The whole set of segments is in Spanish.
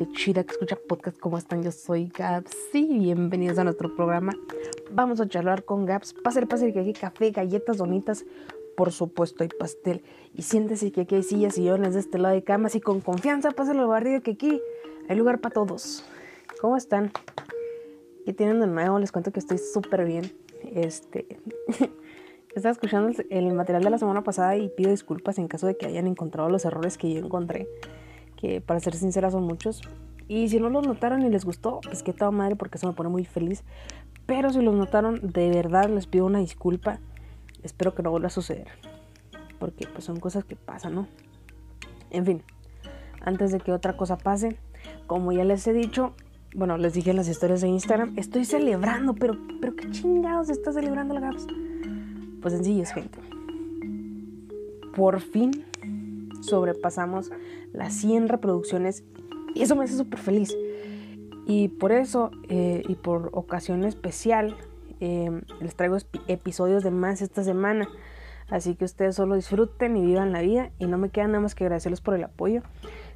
gente chida que escucha podcast. ¿Cómo están? Yo soy Gaps y bienvenidos a nuestro programa. Vamos a charlar con Gaps. Pásale, pásale que aquí café, galletas, donitas, por supuesto hay pastel. Y siéntese que aquí hay sillas, sillones de este lado de camas y con confianza pásale al barrio que aquí hay lugar para todos. ¿Cómo están? ¿Qué tienen de nuevo? Les cuento que estoy súper bien. Este... Estaba escuchando el material de la semana pasada y pido disculpas en caso de que hayan encontrado los errores que yo encontré que para ser sincera son muchos. Y si no los notaron y les gustó, pues que toda madre porque eso me pone muy feliz. Pero si los notaron, de verdad les pido una disculpa. Espero que no vuelva a suceder. Porque pues son cosas que pasan, ¿no? En fin, antes de que otra cosa pase, como ya les he dicho, bueno, les dije en las historias de Instagram, estoy celebrando, pero, pero qué chingados está celebrando la GAPS. Pues sencillo es gente. Por fin sobrepasamos las 100 reproducciones y eso me hace súper feliz. Y por eso eh, y por ocasión especial em, les traigo episodios de más esta semana. Así que ustedes solo disfruten y vivan la vida y no me queda nada más que agradecerles por el apoyo.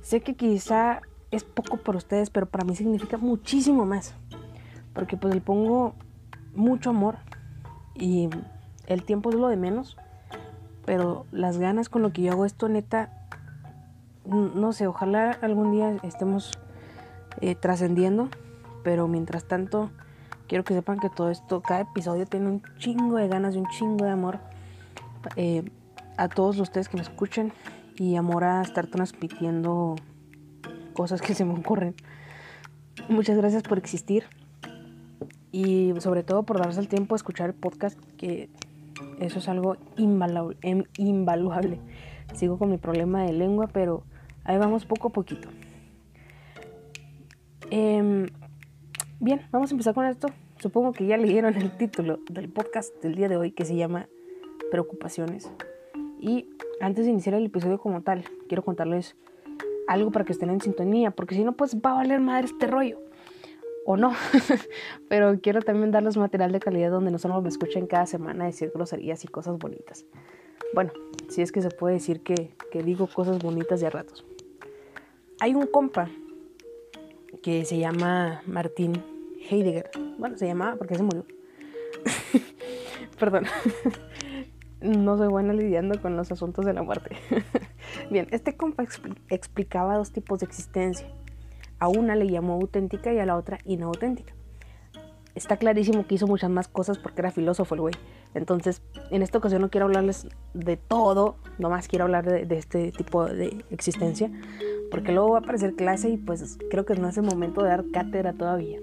Sé que quizá es poco por ustedes, pero para mí significa muchísimo más. Porque pues le pongo mucho amor y el tiempo es lo de menos. Pero las ganas con lo que yo hago esto neta no sé, ojalá algún día estemos eh, trascendiendo, pero mientras tanto quiero que sepan que todo esto, cada episodio tiene un chingo de ganas y un chingo de amor eh, a todos ustedes que me escuchen y amor a estar transmitiendo cosas que se me ocurren. Muchas gracias por existir y sobre todo por darse el tiempo de escuchar el podcast, que eso es algo invaluable. invaluable. Sigo con mi problema de lengua, pero Ahí vamos poco a poquito. Em, bien, vamos a empezar con esto. Supongo que ya leyeron el título del podcast del día de hoy que se llama Preocupaciones. Y antes de iniciar el episodio como tal, quiero contarles algo para que estén en sintonía, porque si no, pues va a valer madre este rollo. O no. Pero quiero también darles material de calidad donde no solo me escuchen cada semana decir groserías y cosas bonitas. Bueno, si es que se puede decir que, que digo cosas bonitas de a ratos hay un compa que se llama Martín Heidegger. Bueno, se llamaba porque se murió. Perdón. no soy buena lidiando con los asuntos de la muerte. Bien, este compa explicaba dos tipos de existencia. A una le llamó auténtica y a la otra inauténtica. Está clarísimo que hizo muchas más cosas porque era filósofo el güey. Entonces, en esta ocasión no quiero hablarles de todo, nomás quiero hablar de, de este tipo de existencia porque luego va a aparecer clase y pues creo que no es el momento de dar cátedra todavía.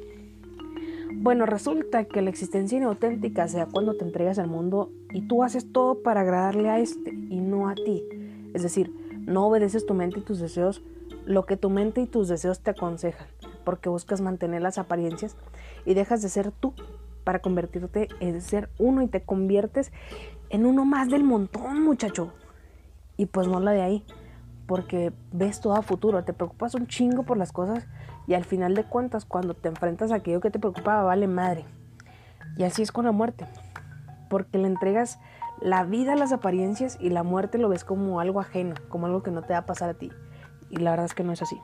Bueno, resulta que la existencia inauténtica sea cuando te entregas al mundo y tú haces todo para agradarle a este y no a ti. Es decir, no obedeces tu mente y tus deseos lo que tu mente y tus deseos te aconsejan, porque buscas mantener las apariencias y dejas de ser tú para convertirte en ser uno y te conviertes en uno más del montón, muchacho. Y pues no la de ahí porque ves todo a futuro, te preocupas un chingo por las cosas y al final de cuentas cuando te enfrentas a aquello que te preocupaba vale madre. Y así es con la muerte, porque le entregas la vida a las apariencias y la muerte lo ves como algo ajeno, como algo que no te va a pasar a ti. Y la verdad es que no es así.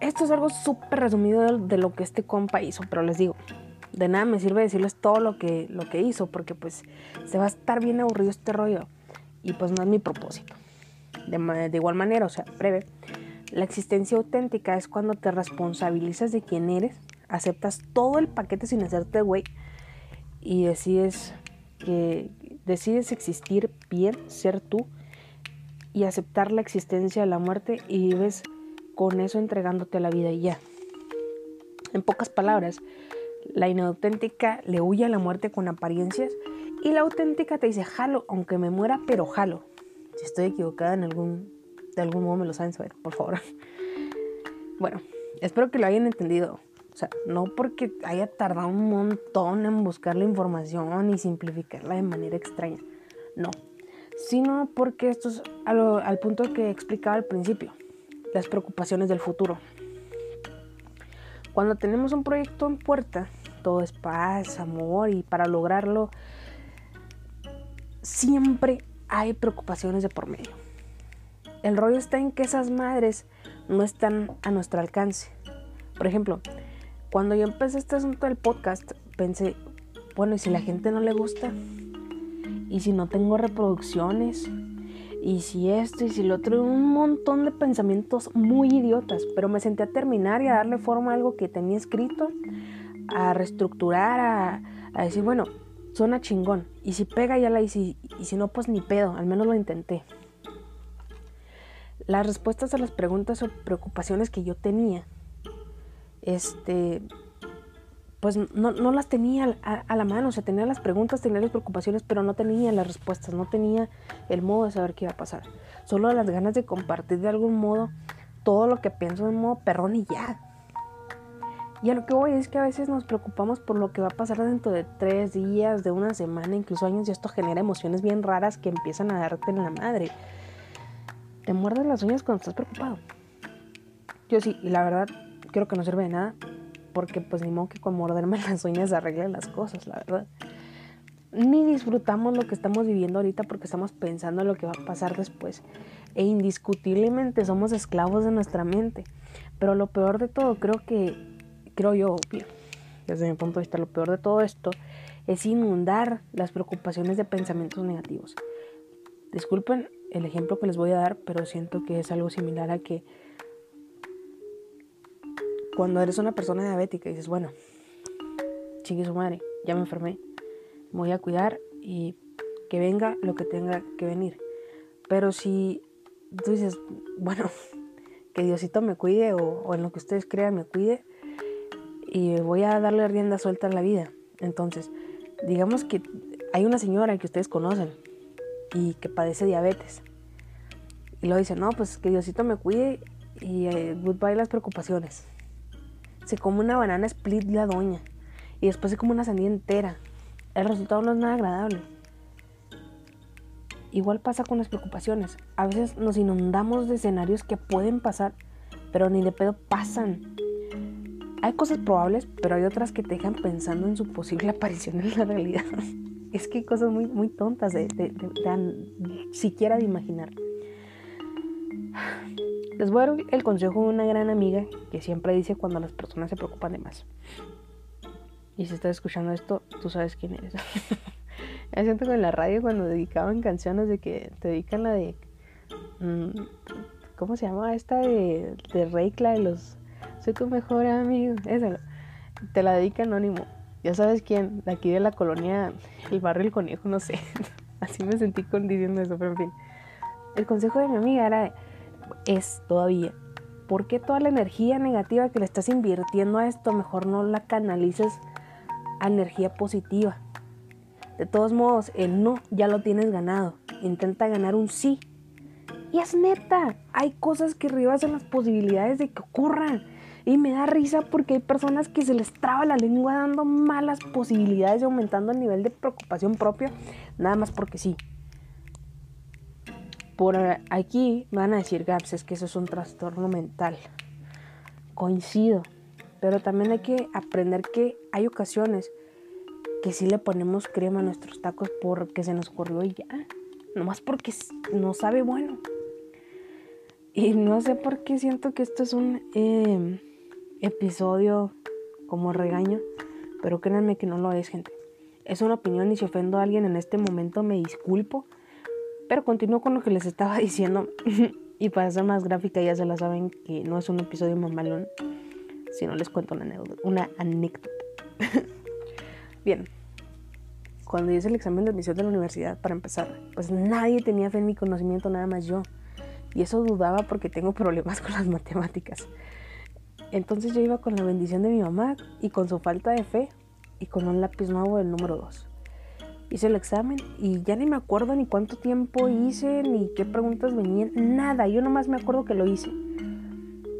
Esto es algo súper resumido de, lo que este compa hizo, pero les digo, de nada me sirve decirles todo lo que, lo que hizo, porque pues se va a estar bien aburrido este rollo. Y pues no es mi propósito. De, igual manera, o sea, breve, la existencia auténtica es cuando te responsabilizas de quién eres, aceptas todo el paquete sin hacerte güey y decides que decides existir bien, ser tú y aceptar la existencia de la muerte y vives con eso entregándote a la vida y ya. En pocas palabras, la inauténtica le huye a la muerte con apariencias y la auténtica te dice jalo, aunque me muera, pero jalo. Si estoy equivocada en algún, de algún modo me lo saben saber, por favor. Bueno, espero que lo hayan entendido. O sea, no porque haya tardado un montón en buscar la información y simplificarla de manera extraña. No. Sino porque esto es al punto que explicaba al principio. Las preocupaciones del futuro. Cuando tenemos un proyecto en puerta, todo es paz, amor y para lograrlo siempre hay preocupaciones de por medio. El rollo está en que esas madres no están a nuestro alcance. Por ejemplo, cuando yo empecé este asunto del podcast, pensé, bueno, ¿y si la gente no le gusta? ¿Y si no tengo reproducciones? ¿Y si esto? ¿Y si lo otro? Un montón de pensamientos muy idiotas, pero me senté a terminar y a darle forma a algo que tenía escrito, a reestructurar, a, a decir, bueno, suena chingón. Y si pega, ya la hice. Y si no, pues ni pedo, al menos lo intenté. Las respuestas a las preguntas o preocupaciones que yo tenía, este, pues no, no las tenía a, la mano. O sea, tenía las preguntas, tenía las preocupaciones, pero no tenía las respuestas, no tenía el modo de saber qué iba a pasar. Solo las ganas de compartir de algún modo todo lo que pienso de modo perrón y ya. Y a lo que voy es que a veces nos preocupamos por lo que va a pasar dentro de tres días, de una semana, incluso años, y esto genera emociones bien raras que empiezan a darte en la madre. Te muerdes las uñas cuando estás preocupado. Yo sí, y la verdad, creo que no sirve de nada, porque pues ni modo que con morderme las uñas arreglen las cosas, la verdad. Ni disfrutamos lo que estamos viviendo ahorita porque estamos pensando en lo que va a pasar después. E indiscutiblemente somos esclavos de nuestra mente. Pero lo peor de todo, creo que creo yo, desde mi punto de vista, lo peor de todo esto es inundar las preocupaciones de pensamientos negativos. Disculpen el ejemplo que les voy a dar, pero siento que es algo similar a que cuando eres una persona diabética y dices, bueno, chingue su madre, ya me enfermé, me voy a cuidar y que venga lo que tenga que venir. Pero si tú dices, bueno, que Diosito me cuide o, o en lo que ustedes crean me cuide, y voy a darle rienda suelta a la vida. Entonces, digamos que hay una señora que ustedes conocen y que padece diabetes. Y luego dice, no, pues que Diosito me cuide y eh, goodbye las preocupaciones. Se come una banana split la doña y después se come una sandía entera. El resultado no es nada agradable. Igual pasa con las preocupaciones. A veces nos inundamos de escenarios que pueden pasar, pero ni de pedo pasan. Hay cosas probables, pero hay otras que te dejan pensando en su posible aparición en la realidad. es que hay cosas muy, muy tontas de, siquiera de imaginar. Les voy a dar el consejo de una gran amiga que siempre dice cuando las personas se preocupan de más. Y si estás escuchando esto, tú sabes quién eres. Me siento con la radio cuando dedicaban canciones de que te dedican la de. Mm, ¿Cómo se llama esta de, de Reikla de los soy tu mejor amigo. Esa, te la dedica anónimo. Ya sabes quién, de aquí de la colonia, el barrio El Conejo, no sé. Así me sentí con diciendo eso, pero en fin. El consejo de mi amiga era, es todavía, ¿por qué toda la energía negativa que le estás invirtiendo a esto mejor no la canalices a energía positiva? De todos modos, el no ya lo tienes ganado. Intenta ganar un sí. Y es neta, hay cosas que rebasan las posibilidades de que ocurran. Y me da risa porque hay personas que se les traba la lengua dando malas posibilidades y aumentando el nivel de preocupación propia, nada más porque sí. Por aquí van a decir, Gaps, es que eso es un trastorno mental. Coincido, pero también hay que aprender que hay ocasiones que sí le ponemos crema a nuestros tacos porque se nos ocurrió y ya. Nomás porque no sabe bueno. Y no sé por qué siento que esto es un... Eh, episodio como regaño, pero créanme que no lo es, gente. Es una opinión y si ofendo a alguien en este momento me disculpo, pero continúo con lo que les estaba diciendo. y para ser más gráfica ya se la saben que no es un episodio mamalón, no les cuento una anécdota. Una anécdota. Bien, cuando hice el examen de admisión de la universidad, para empezar, pues nadie tenía fe en mi conocimiento, nada más yo. Y eso dudaba porque tengo problemas con las matemáticas. Entonces yo iba con la bendición de mi mamá y con su falta de fe y con un lápiz nuevo del número 2. Hice el examen y ya ni me acuerdo ni cuánto tiempo hice, ni qué preguntas venían, nada. Yo nomás me acuerdo que lo hice.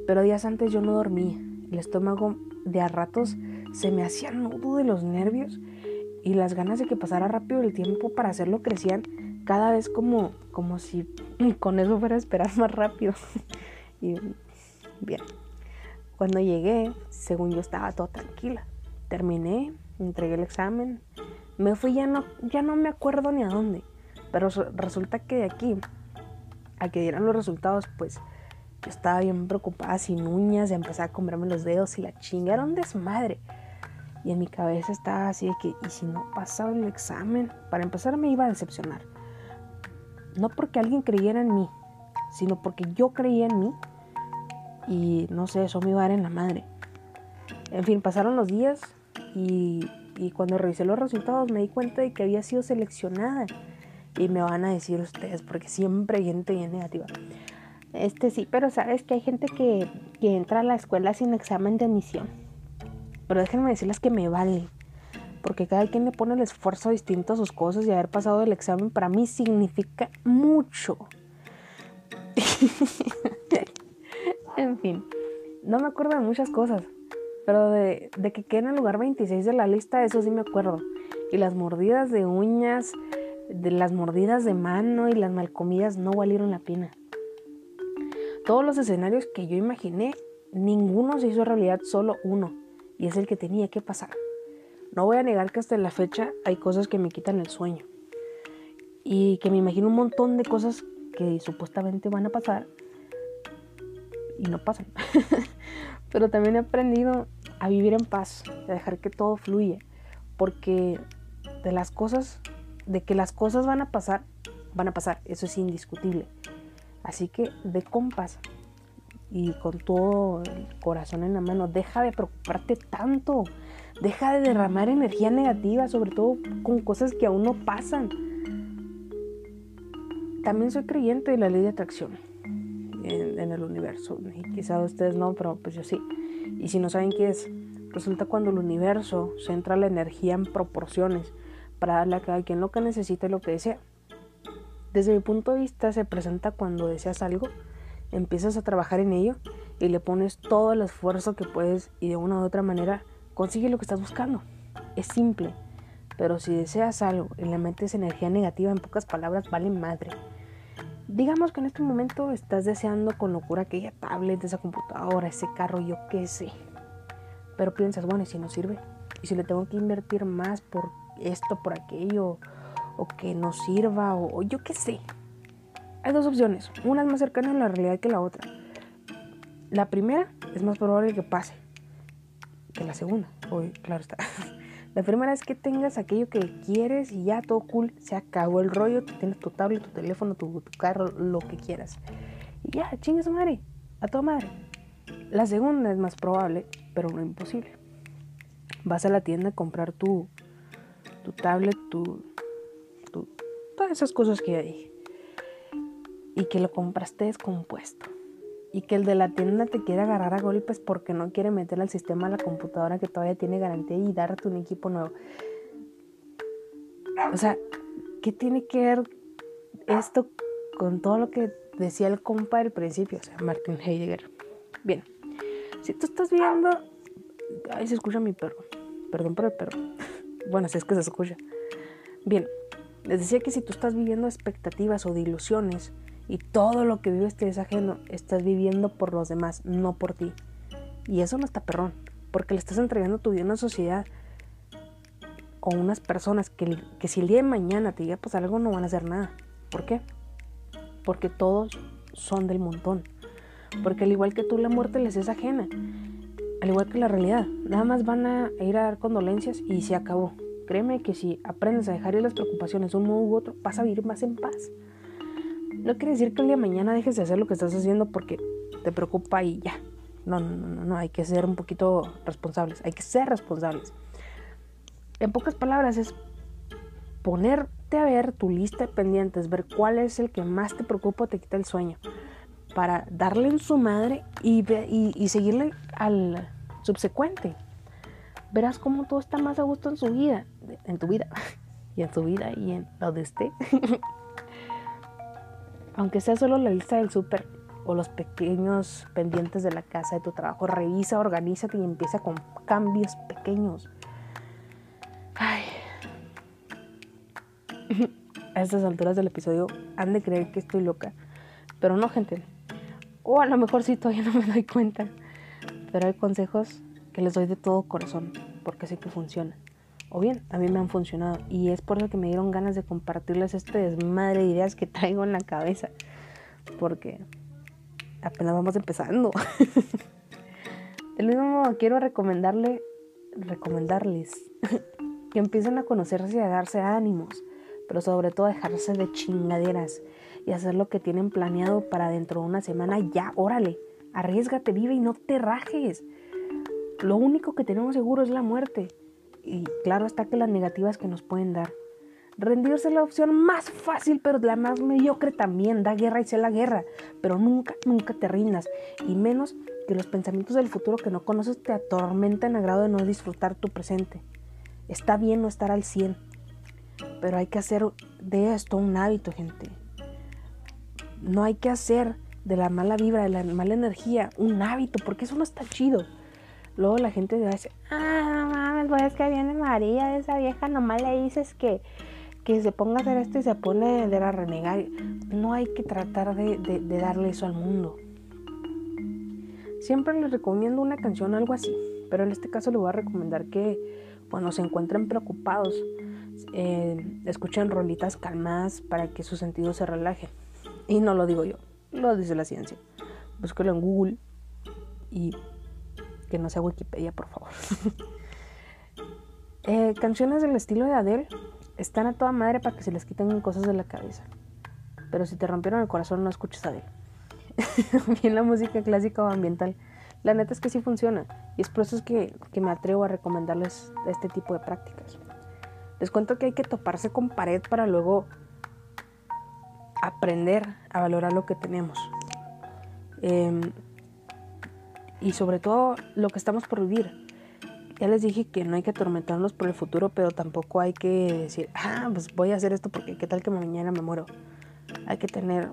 Pero días antes yo no dormía. El estómago de a ratos se me hacía nudo de los nervios y las ganas de que pasara rápido el tiempo para hacerlo crecían cada vez como, como si con eso fuera a esperar más rápido. y bien, cuando llegué, según yo estaba toda tranquila. Terminé, entregué el examen, me fui, ya no, ya no me acuerdo ni a dónde. Pero resulta que de aquí a que dieran los resultados, pues Yo estaba bien preocupada, sin uñas, empecé a comerme los dedos y la chingaron desmadre. Y en mi cabeza estaba así de que, ¿y si no pasaba el examen? Para empezar me iba a decepcionar. No porque alguien creyera en mí, sino porque yo creía en mí. Y no sé, eso me iba a dar en la madre. En fin, pasaron los días y, y cuando revisé los resultados me di cuenta de que había sido seleccionada. Y me van a decir ustedes, porque siempre hay gente bien negativa. Este sí, pero sabes que hay gente que, que entra a la escuela sin examen de admisión. Pero déjenme decirles que me vale. Porque cada quien le pone el esfuerzo distinto a sus cosas y haber pasado el examen para mí significa mucho. en fin, no me acuerdo de muchas cosas. Pero de, que quedé en el lugar 26 de la lista, eso sí me acuerdo. Y las mordidas de uñas, de las mordidas de mano y las malcomidas no valieron la pena. Todos los escenarios que yo imaginé, ninguno se hizo realidad, solo uno, y es el que tenía que pasar. No voy a negar que hasta la fecha hay cosas que me quitan el sueño y que me imagino un montón de cosas que supuestamente van a pasar y no pasan. Pero también he aprendido a vivir en paz, a dejar que todo fluya, porque de las cosas, de que las cosas van a pasar, van a pasar, eso es indiscutible. Así que de compas y con todo el corazón en la mano, deja de preocuparte tanto. Deja de derramar energía negativa, sobre todo con cosas que aún no pasan. También soy creyente de la ley de atracción en, el universo. Y quizá ustedes no, pero pues yo sí. Y si no saben qué es, resulta cuando el universo centra la energía en proporciones para darle a cada quien lo que necesita y lo que desea. Desde mi punto de vista se presenta cuando deseas algo, empiezas a trabajar en ello y le pones todo el esfuerzo que puedes y de una u otra manera consigue lo que estás buscando. Es simple, pero si deseas algo y le metes energía negativa, en pocas palabras, vale madre. Digamos que en este momento estás deseando con locura aquella tablet, esa computadora, ese carro, yo qué sé. Pero piensas, bueno, ¿y si no sirve? ¿Y si le tengo que invertir más por esto, por aquello? o que no sirva o, yo qué sé. Hay dos opciones, una es más cercana a la realidad que la otra. La primera es más probable que pase que la segunda. Hoy, claro está. La primera es que tengas aquello que quieres y ya todo cool, se acabó el rollo, tienes tu tablet, tu teléfono, tu, carro, lo que quieras. Y ya, chingue su madre, a tu madre. La segunda es más probable, pero no imposible. Vas a la tienda a comprar tu, tu tablet, tu, todas esas cosas que hay. Y que lo compraste descompuesto. Y que el de la tienda te quiere agarrar a golpes porque no quiere meter al sistema a la computadora que todavía tiene garantía y darte un equipo nuevo. O sea, ¿qué tiene que ver esto con todo lo que decía el compa del principio? O sea, Martin Heidegger. Bien, si tú estás viendo... Ay, se escucha mi perro. Perdón por el perro. Bueno, si es que se escucha. Bien, les decía que si tú estás viviendo expectativas o de ilusiones y todo lo que vives te es ajeno, estás viviendo por los demás, no por ti. Y eso no está perrón, porque le estás entregando tu vida a una sociedad o unas personas que, que si el día de mañana te llega a pasar algo no van a hacer nada. ¿Por qué? Porque todos son del montón. Porque al igual que tú, la muerte les es ajena. Al igual que la realidad. Nada más van a ir a dar condolencias y se acabó. Créeme que si aprendes a dejar ir las preocupaciones de un modo u otro, vas a vivir más en paz. No quiere decir que el día de mañana dejes de hacer lo que estás haciendo porque te preocupa y ya. No, no, no, no, hay que ser un poquito responsables, hay que ser responsables. En pocas palabras es ponerte a ver tu lista de pendientes, ver cuál es el que más te preocupa o te quita el sueño, para darle en su madre y, y, seguirle al subsecuente verás cómo todo está más a gusto en su vida, en tu vida, y en su vida y en la de usted. Aunque sea solo la lista del súper o los pequeños pendientes de la casa, de tu trabajo, revisa, organízate y empieza con cambios pequeños. Ay. A estas alturas del episodio han de creer que estoy loca, pero no, gente. O a lo mejor sí todavía no me doy cuenta. Pero hay consejos que les doy de todo corazón, porque sé que funciona. O bien, a mí me han funcionado y es por eso que me dieron ganas de compartirles este desmadre de ideas que traigo en la cabeza. Porque apenas vamos empezando. Del mismo modo, quiero recomendarle, recomendarles que empiecen a conocerse y a darse ánimos, pero sobre todo a dejarse de chingaderas y hacer lo que tienen planeado para dentro de una semana. Ya, órale, arriesgate, vive y no te rajes. Lo único que tenemos seguro es la muerte. Y claro está que las negativas que nos pueden dar. Rendirse es la opción más fácil, pero la más mediocre también. Da guerra y sea la guerra. Pero nunca, nunca te rindas. Y menos que los pensamientos del futuro que no conoces te atormentan a grado de no disfrutar tu presente. Está bien no estar al 100. Pero hay que hacer de esto un hábito, gente. No hay que hacer de la mala vibra, de la mala energía, un hábito, porque eso no está chido. Luego la gente va a decir, ah, mames, es que viene María, esa vieja, nomás le dices que, que se ponga a hacer esto y se pone de la renegar. No hay que tratar de, de darle eso al mundo. Siempre les recomiendo una canción, algo así, pero en este caso les voy a recomendar que cuando se encuentren preocupados, eh, escuchen rolitas calmadas para que su sentido se relaje. Y no lo digo yo, lo dice la ciencia. Búsquelo en Google y que no sea Wikipedia, por favor. Eh, canciones del estilo de Adele están a toda madre para que se les quiten cosas de la cabeza. Pero si te rompieron el corazón, no escuches Adele. Bien la música clásica o ambiental. La neta es que sí funciona. Y es por eso que, que me atrevo a recomendarles este tipo de prácticas. Les cuento que hay que toparse con pared para luego aprender a valorar lo que tenemos. Eh, y sobre todo lo que estamos por vivir. Ya les dije que no hay que atormentarnos por el futuro, pero tampoco hay que decir, ah, pues voy a hacer esto porque qué tal que mañana me muero. Hay que tener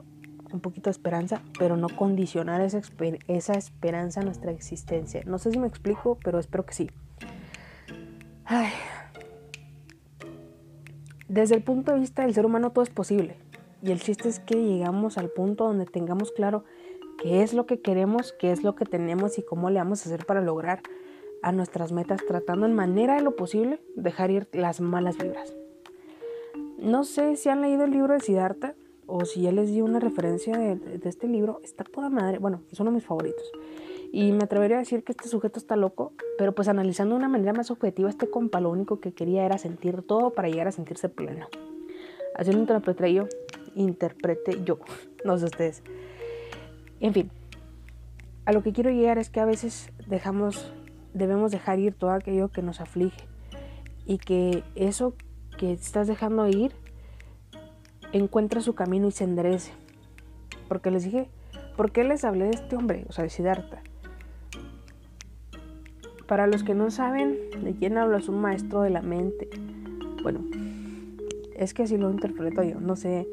un poquito de esperanza, pero no condicionar esa, esa esperanza a nuestra existencia. No sé si me explico, pero espero que sí. Ay. Desde el punto de vista del ser humano todo es posible. Y el chiste es que llegamos al punto donde tengamos claro qué es lo que queremos, qué es lo que tenemos y cómo le vamos a hacer para lograr a nuestras metas, tratando en manera de lo posible dejar ir las malas vibras. No sé si han leído el libro de Siddhartha o si ya les di una referencia de, este libro, está toda madre, bueno, es uno de mis favoritos. Y me atrevería a decir que este sujeto está loco, pero pues analizando de una manera más objetiva, este compa lo único que quería era sentir todo para llegar a sentirse pleno. Así lo interpreté yo, interprete yo, no sé ustedes. En fin, a lo que quiero llegar es que a veces dejamos, debemos dejar ir todo aquello que nos aflige y que eso que estás dejando ir encuentra su camino y se enderece. Porque les dije, ¿por qué les hablé de este hombre? O sea, de Siddhartha. Para los que no saben de quién hablo, es un maestro de la mente. Bueno, es que así lo interpreto yo. No sé,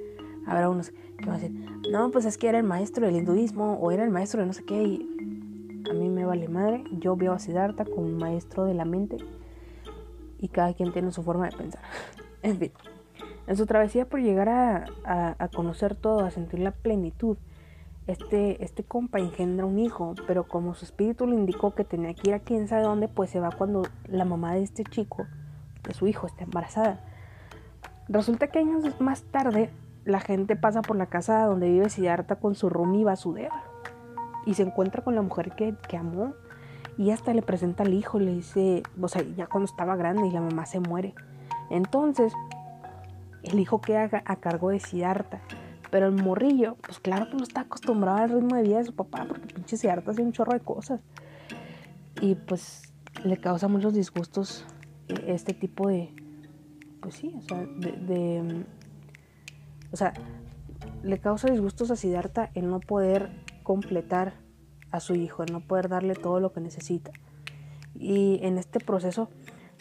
habrá unos que van a decir, no, pues es que era el maestro del hinduismo o era el maestro de no sé qué. Y vale madre. Yo veo a Siddhartha como un maestro de la mente y cada quien tiene su forma de pensar. en fin. En su travesía por llegar a, conocer todo, a sentir la plenitud, este, este compa engendra un hijo, pero como su espíritu le indicó que tenía que ir a quién sabe dónde, pues se va cuando la mamá de este chico, de su hijo, está embarazada. Resulta que años más tarde, la gente pasa por la casa donde vive Siddhartha con su Rumi Vasudeva y se encuentra con la mujer que, que amó y hasta le presenta al hijo, le dice, o sea, ya cuando estaba grande y la mamá se muere. Entonces, el hijo queda a cargo de Siddhartha. Pero el morrillo, pues claro que no está acostumbrado al ritmo de vida de su papá, porque pinche Siddhartha hace un chorro de cosas. Y pues le causa muchos disgustos eh, este tipo de, pues sí, o sea, de, o sea, le causa disgustos a Siddhartha el no poder completar a su hijo, no poder darle todo lo que necesita. Y en este proceso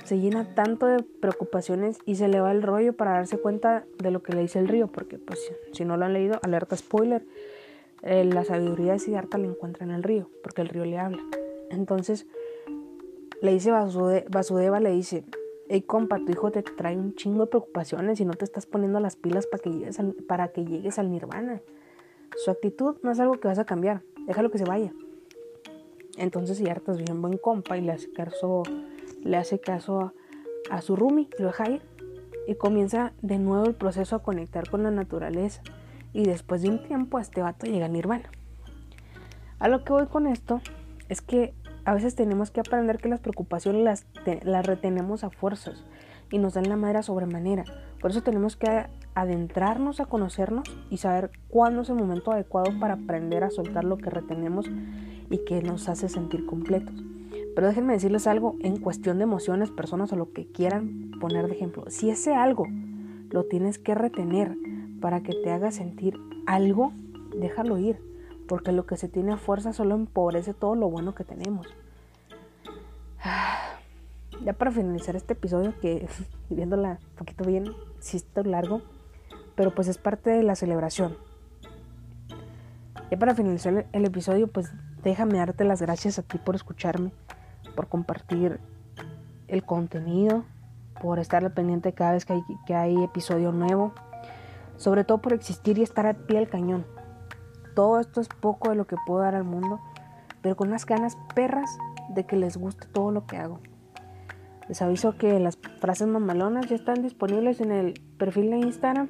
se llena tanto de preocupaciones y se le va el rollo para darse cuenta de lo que le dice el río, porque pues si no lo han leído, alerta spoiler, eh, la sabiduría de Siddhartha la encuentra en el río, porque el río le habla. Entonces le dice Vasudeva, le dice, hey compa, tu hijo te trae un chingo de preocupaciones y no te estás poniendo las pilas para que llegues para que llegues al nirvana. Su actitud no es algo que vas a cambiar, déjalo que se vaya. Entonces Siddhartha es bien buen compa y le hace caso le hace caso a, su Rumi, lo deja ir y comienza de nuevo el proceso a conectar con la naturaleza. Y después de un tiempo a este vato llega a Nirvana. A lo que voy con esto es que a veces tenemos que aprender que las preocupaciones las, las retenemos a fuerzas y nos dan la madera sobremanera. Por eso tenemos que adentrarnos a conocernos y saber cuándo es el momento adecuado para aprender a soltar lo que retenemos y que nos hace sentir completos. Pero déjenme decirles algo en cuestión de emociones, personas o lo que quieran poner de ejemplo. Si ese algo lo tienes que retener para que te haga sentir algo, déjalo ir, porque lo que se tiene a fuerza solo empobrece todo lo bueno que tenemos. Ya para finalizar este episodio, que viéndola un poquito bien, sí está largo, pero pues es parte de la celebración. Ya para finalizar el episodio, pues déjame darte las gracias a ti por escucharme, por compartir el contenido, por estar al pendiente cada vez que hay, que hay episodio nuevo, sobre todo por existir y estar al pie del cañón. Todo esto es poco de lo que puedo dar al mundo, pero con unas ganas perras de que les guste todo lo que hago. Les aviso que las frases mamalonas ya están disponibles en el perfil de Instagram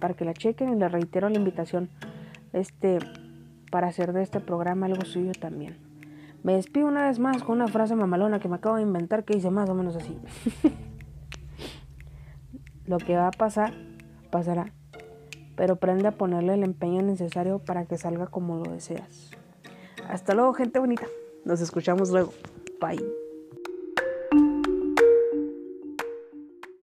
para que la chequen y les reitero la invitación este, para hacer de este programa algo suyo también. Me despido una vez más con una frase mamalona que me acabo de inventar que dice más o menos así. Lo que va a pasar, pasará. Pero aprende a ponerle el empeño necesario para que salga como lo deseas. Hasta luego, gente bonita. Nos escuchamos luego. Bye.